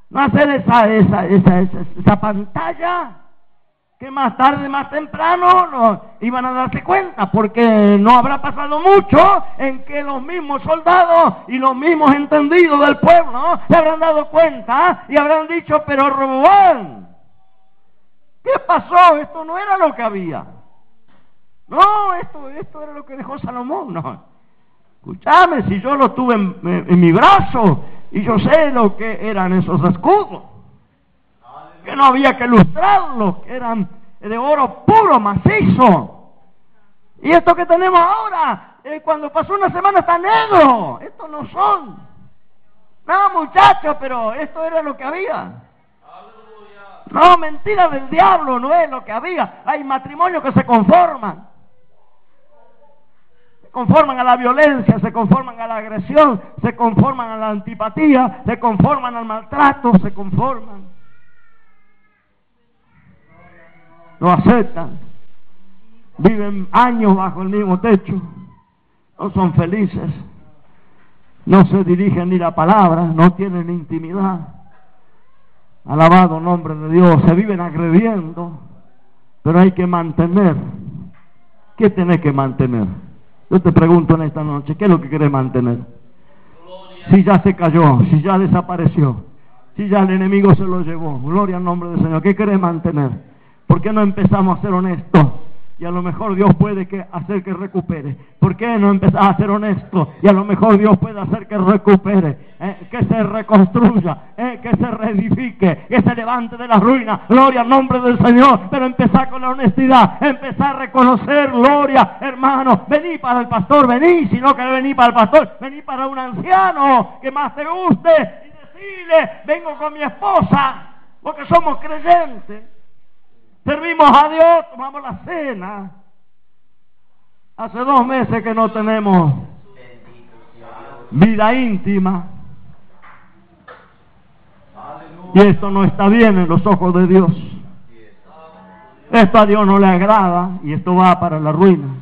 no hacer esa, esa, esa, esa, esa pantalla que más tarde, más temprano, no, iban a darse cuenta, porque no habrá pasado mucho en que los mismos soldados y los mismos entendidos del pueblo se habrán dado cuenta y habrán dicho, pero Roboán, ¿qué pasó? Esto no era lo que había. No, esto, esto era lo que dejó Salomón. No. Escúchame, si yo lo tuve en, en mi brazo y yo sé lo que eran esos escudos que no había que lustrarlos, que eran de oro puro, macizo. Y esto que tenemos ahora, cuando pasó una semana está negro. Estos no son. No, muchachos, pero esto era lo que había. No, mentira del diablo, no es lo que había. Hay matrimonios que se conforman. Se conforman a la violencia, se conforman a la agresión, se conforman a la antipatía, se conforman al maltrato, se conforman. No aceptan, viven años bajo el mismo techo, no son felices, no se dirigen ni la palabra, no tienen intimidad. Alabado nombre de Dios, se viven agrediendo, pero hay que mantener. ¿Qué tenés que mantener? Yo te pregunto en esta noche, ¿qué es lo que querés mantener? Si ya se cayó, si ya desapareció, si ya el enemigo se lo llevó, gloria al nombre del Señor, ¿qué querés mantener? ¿Por qué no empezamos a ser honestos? Y a lo mejor Dios puede que hacer que recupere. ¿Por qué no empezás a ser honesto? Y a lo mejor Dios puede hacer que recupere, eh, que se reconstruya, eh, que se reedifique, que se levante de la ruina. Gloria al nombre del Señor. Pero empezar con la honestidad, empezar a reconocer, gloria, hermano. Vení para el pastor, vení, si no que vení para el pastor, vení para un anciano que más te guste y decirle, vengo con mi esposa, porque somos creyentes. Servimos a Dios, tomamos la cena. Hace dos meses que no tenemos vida íntima. Y esto no está bien en los ojos de Dios. Esto a Dios no le agrada y esto va para la ruina.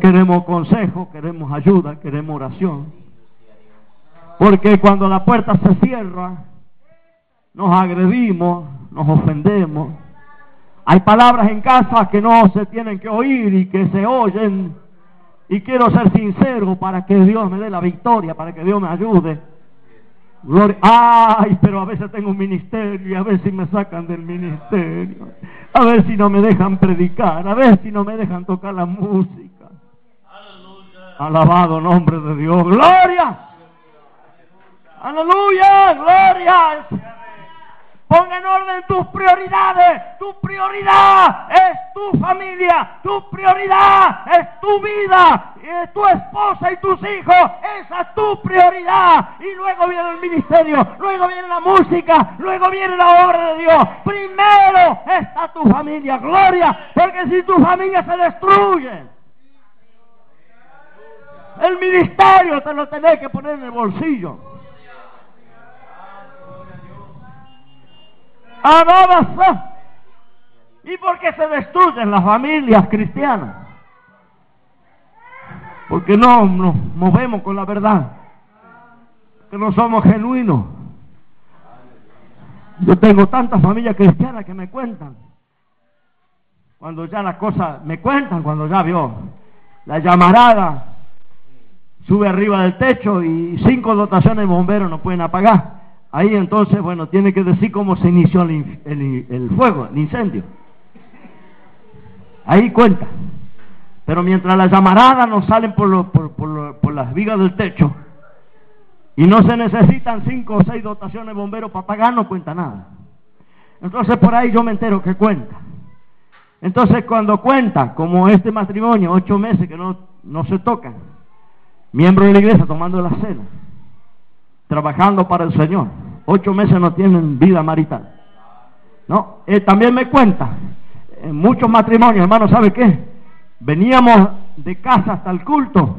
Queremos consejo, queremos ayuda, queremos oración. Porque cuando la puerta se cierra, nos agredimos, nos ofendemos hay palabras en casa que no se tienen que oír y que se oyen. Y quiero ser sincero para que Dios me dé la victoria, para que Dios me ayude. Gloria. Ay, pero a veces tengo un ministerio y a ver si me sacan del ministerio. A ver si no me dejan predicar, a ver si no me dejan tocar la música. Alabado nombre de Dios. Gloria. Aleluya, gloria. Ponga en orden tus prioridades. Tu prioridad es tu familia. Tu prioridad es tu vida. eh, tu esposa y tus hijos, esa es tu prioridad. Y luego viene el ministerio, luego viene la música, luego viene la obra de Dios. Primero está tu familia, gloria, porque si tu familia se destruye, el ministerio te lo tenés que poner en el bolsillo. Alabas. ¿Y por qué se destruyen las familias cristianas? Porque no nos movemos con la verdad. Que no somos genuinos. Yo tengo tantas familias cristianas que me cuentan. Cuando ya las cosas me cuentan, cuando ya vio la llamarada, sube arriba del techo y cinco dotaciones de bomberos no pueden apagar. Ahí entonces, bueno, tiene que decir cómo se inició el, el- fuego, el incendio. Ahí cuenta. Pero mientras las llamaradas no salen por, por, por lo- por las vigas del techo y no se necesitan cinco o seis dotaciones de bomberos para apagar, no cuenta nada. Entonces por ahí yo me entero que cuenta. Entonces cuando cuenta, como este matrimonio, ocho meses que no, no se tocan, miembros de la iglesia tomando la cena, trabajando para el Señor, ocho meses no tienen vida marital. No, Eh, también me cuenta, en muchos matrimonios, hermano, ¿sabe qué? Veníamos de casa hasta el culto,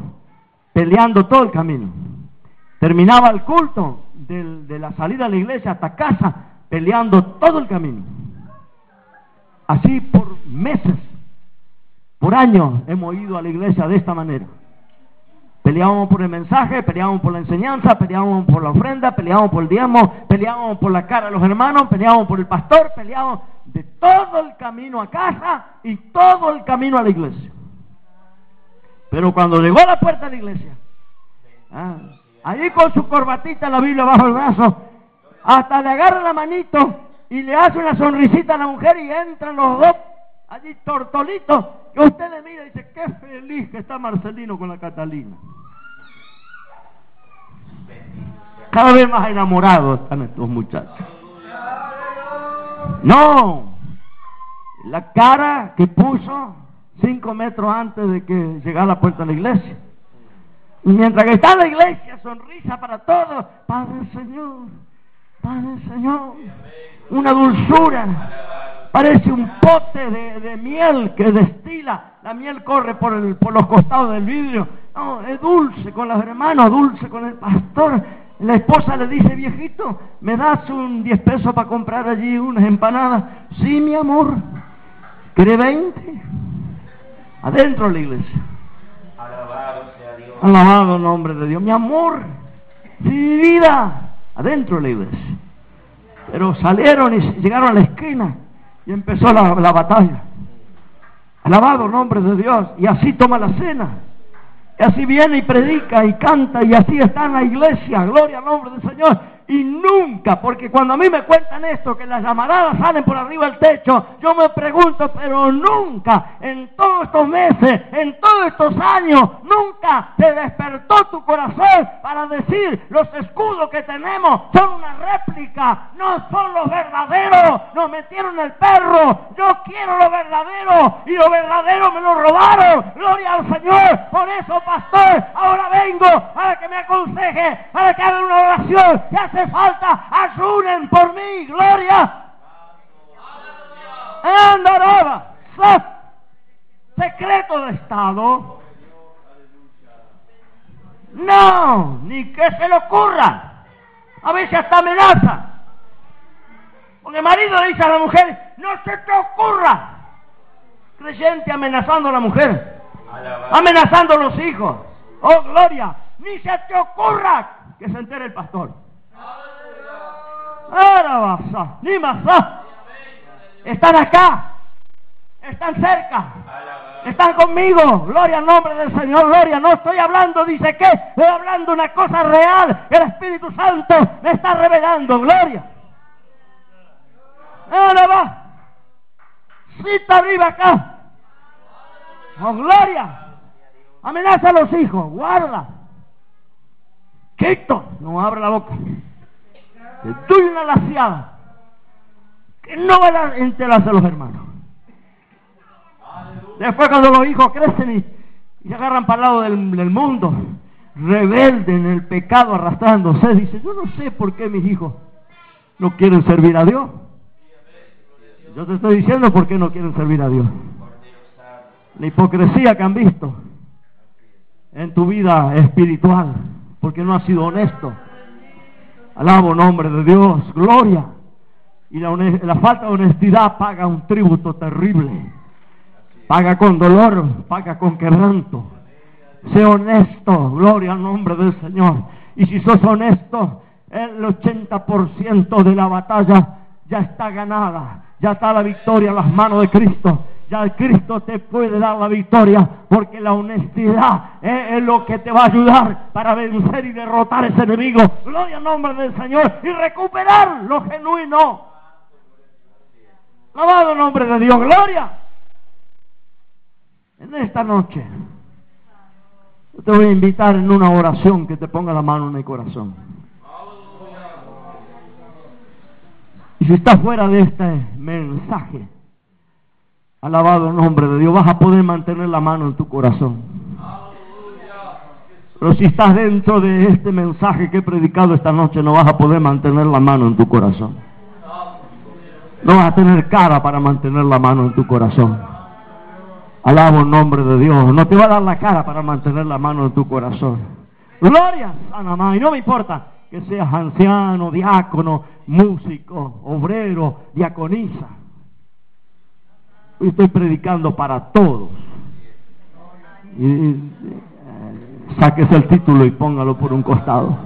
peleando todo el camino. Terminaba el culto, del- de la salida de la iglesia hasta casa, peleando todo el camino. Así por meses, por años, hemos ido a la iglesia de esta manera. Peleábamos por el mensaje, peleábamos por la enseñanza, peleábamos por la ofrenda, peleábamos por el diezmo, peleábamos por la cara de los hermanos, peleábamos por el pastor, peleábamos de todo el camino a casa y todo el camino a la iglesia. Pero cuando llegó a la puerta de la iglesia, ah, allí con su corbatita, la Biblia bajo el brazo, hasta le agarra la manito y le hace una sonrisita a la mujer y entran los dos allí tortolitos. Y usted le mira y dice, qué feliz que está Marcelino con la Catalina. Cada vez más enamorados están estos muchachos. No, la cara que puso cinco metros antes de que llegara la puerta de la iglesia. Y mientras que está en la iglesia, sonrisa para todos. Padre Señor, Padre Señor, una dulzura. Parece un pote de, de miel que destila. La miel corre por, el, por los costados del vidrio. No, es dulce con los hermanos, dulce con el pastor. La esposa le dice, viejito, ¿me das un 10 pesos para comprar allí unas empanadas? Sí, mi amor. ¿Quiere 20? Adentro de la iglesia. Alabado sea Dios. Alabado el nombre de Dios. Mi amor, mi vida, adentro de la iglesia. Pero salieron y llegaron a la esquina y empezó la, la batalla. Alabado el nombre de Dios. Y así toma la cena. Y así viene y predica y canta y así está en la iglesia. Gloria al nombre del Señor. Y nunca, porque cuando a mí me cuentan esto, que las llamaradas salen por arriba del techo, yo me pregunto, pero nunca, en todos estos meses, en todos estos años, nunca te despertó tu corazón para decir, los escudos que tenemos son una réplica, no son los verdaderos, nos metieron el perro, yo quiero lo verdadero y lo verdadero me lo robaron, gloria al Señor, por eso pastor, ahora vengo para que me aconseje, para que hagan una oración, si hace falta, ayunen por mí, gloria. Andaraba, secreto de Estado. No, ni que se le ocurra. A veces hasta amenaza. Porque el marido le dice a la mujer, no se te ocurra. Creyente amenazando a la mujer, amenazando a los hijos. Oh, gloria, ni se te ocurra que se entere el pastor. Más. Están acá, están cerca, están conmigo. Gloria al nombre del Señor, gloria. No estoy hablando, dice que, estoy hablando una cosa real. El Espíritu Santo me está revelando, gloria. Ahora va. Cita arriba acá. Oh, gloria. Amenaza a los hijos, guarda. Quito, no abra la boca. Te doy una laciada. Que no van a enterarse los hermanos. Después cuando los hijos crecen y y se agarran para el lado del, del mundo, rebelde en el pecado, arrastrándose. Dice, yo no sé por qué mis hijos no quieren servir a Dios. Yo te estoy diciendo por qué no quieren servir a Dios. La hipocresía que han visto en tu vida espiritual, porque no has sido honesto. Alabo nombre de Dios, gloria. Y la, la falta de honestidad paga un tributo terrible. Paga con dolor, paga con quebranto. Sé honesto, gloria al nombre del Señor. Y si sos honesto, el 80% de la batalla ya está ganada. Ya está la victoria en las manos de Cristo. Ya Cristo te puede dar la victoria porque la honestidad es, lo que te va a ayudar para vencer y derrotar a ese enemigo. Gloria al nombre del Señor y recuperar lo genuino. Alabado el nombre de Dios, gloria. En esta noche, yo te voy a invitar en una oración que te ponga la mano en el corazón. Y si estás fuera de este mensaje, alabado el nombre de Dios, vas a poder mantener la mano en tu corazón. Pero si estás dentro de este mensaje que he predicado esta noche, no vas a poder mantener la mano en tu corazón. No vas a tener cara para mantener la mano en tu corazón. Alabo el nombre de Dios. No te va a dar la cara para mantener la mano en tu corazón. Gloria, Sana Madre. Y no me importa que seas anciano, diácono, músico, obrero, diaconisa. Estoy predicando para todos. Y, y, eh, el título y póngalo por un costado.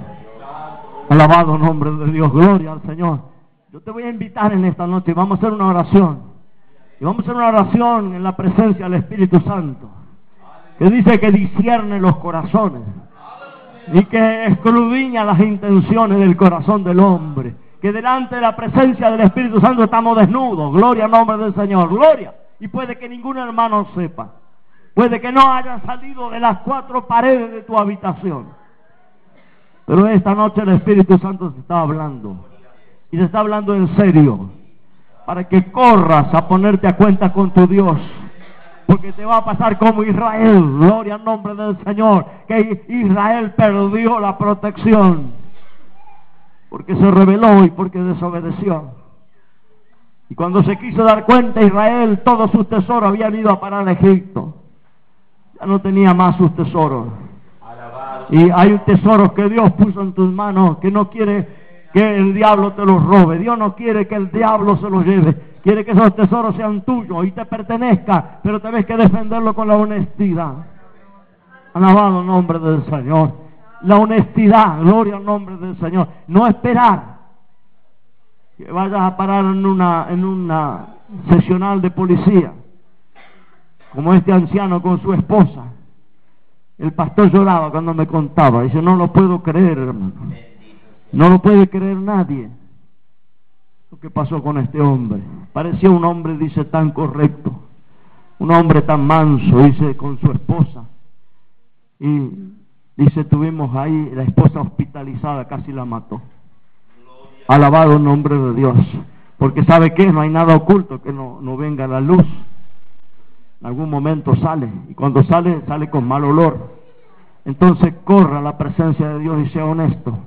Alabado nombre de Dios. Gloria al Señor. Yo te voy a invitar en esta noche. Vamos a hacer una oración. Y vamos a hacer una oración en la presencia del Espíritu Santo. Que dice que discierne los corazones. Y que escudriña las intenciones del corazón del hombre. Que delante de la presencia del Espíritu Santo estamos desnudos. Gloria al nombre del Señor. Gloria. Y puede que ningún hermano sepa. Puede que no haya salido de las cuatro paredes de tu habitación. Pero esta noche el Espíritu Santo te está hablando. Y te está hablando en serio. Para que corras a ponerte a cuenta con tu Dios. Porque te va a pasar como Israel. Gloria al nombre del Señor. Que Israel perdió la protección. Porque se rebeló y porque desobedeció. Y cuando se quiso dar cuenta Israel, todos sus tesoros habían ido a parar a Egipto. Ya no tenía más sus tesoros. Y hay tesoros que Dios puso en tus manos que no quiere que el diablo te los robe. Dios no quiere que el diablo se los lleve. Quiere que esos tesoros sean tuyos y te pertenezcan, pero tenés que defenderlo con la honestidad. Alabado el nombre del Señor. La honestidad, gloria al nombre del Señor. No esperar que vayas a parar en una, en una sesional de policía, como este anciano con su esposa. El pastor lloraba cuando me contaba. Dice, no lo puedo creer, hermano. No lo puede creer nadie. Lo que pasó con este hombre. Parecía un hombre, dice, tan correcto. Un hombre tan manso, dice, con su esposa. Y dice, tuvimos ahí, la esposa hospitalizada, casi la mató. Alabado nombre de Dios. Porque sabe que no hay nada oculto que no, no venga a la luz. En algún momento sale. Y cuando sale, sale con mal olor. Entonces corra a la presencia de Dios y sea honesto.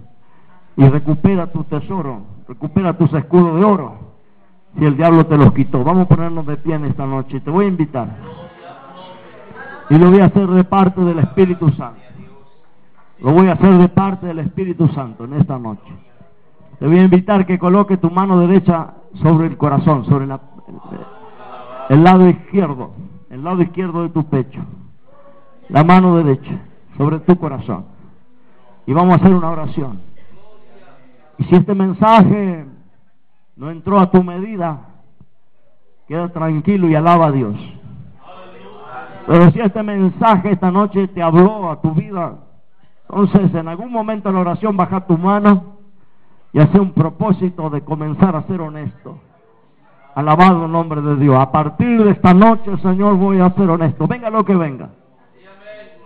Y recupera tu tesoro. Recupera tus escudos de oro. Si el diablo te los quitó. Vamos a ponernos de pie en esta noche. Te voy a invitar. Y lo voy a hacer de parte del Espíritu Santo. Lo voy a hacer de parte del Espíritu Santo en esta noche. Te voy a invitar que coloque tu mano derecha sobre el corazón, sobre el lado izquierdo, el lado izquierdo de tu pecho. La mano derecha sobre tu corazón. Y vamos a hacer una oración. Y si este mensaje no entró a tu medida, queda tranquilo y alaba a Dios. Pero si este mensaje esta noche te habló a tu vida, entonces en algún momento en la oración baja tu mano y hace un propósito de comenzar a ser honesto. Alabado el nombre de Dios. A partir de esta noche, Señor, voy a ser honesto. Venga lo que venga.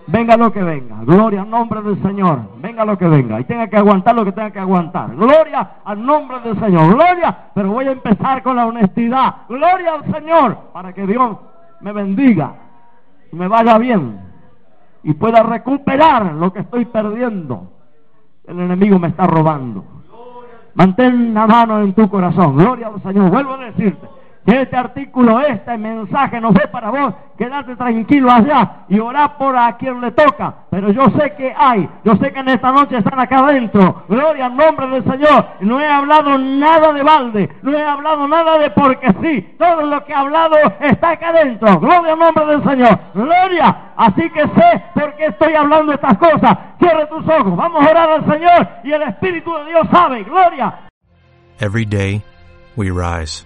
Venga lo que venga. Gloria al nombre del Señor. Venga lo que venga. Y tenga que aguantar lo que tenga que aguantar. Gloria al nombre del Señor. Gloria. Pero voy a empezar con la honestidad. Gloria al Señor. Para que Dios me bendiga. Y me vaya bien. y pueda recuperar lo que estoy perdiendo. El enemigo me está robando. Mantén la mano en tu corazón. Gloria al Señor. Vuelvo a decirte este artículo, este mensaje no fue para vos. Quédate tranquilo allá y orá por a quien le toca. Pero yo sé que hay. Yo sé que en esta noche están acá adentro. Gloria al nombre del Señor. No he hablado nada de balde. No he hablado nada de porque sí. Todo lo que he hablado está acá adentro. Gloria al nombre del Señor. Gloria. Así que sé por qué estoy hablando estas cosas. Cierre tus ojos. Vamos a orar al Señor. Y el Espíritu de Dios sabe. Gloria. Every day, we rise,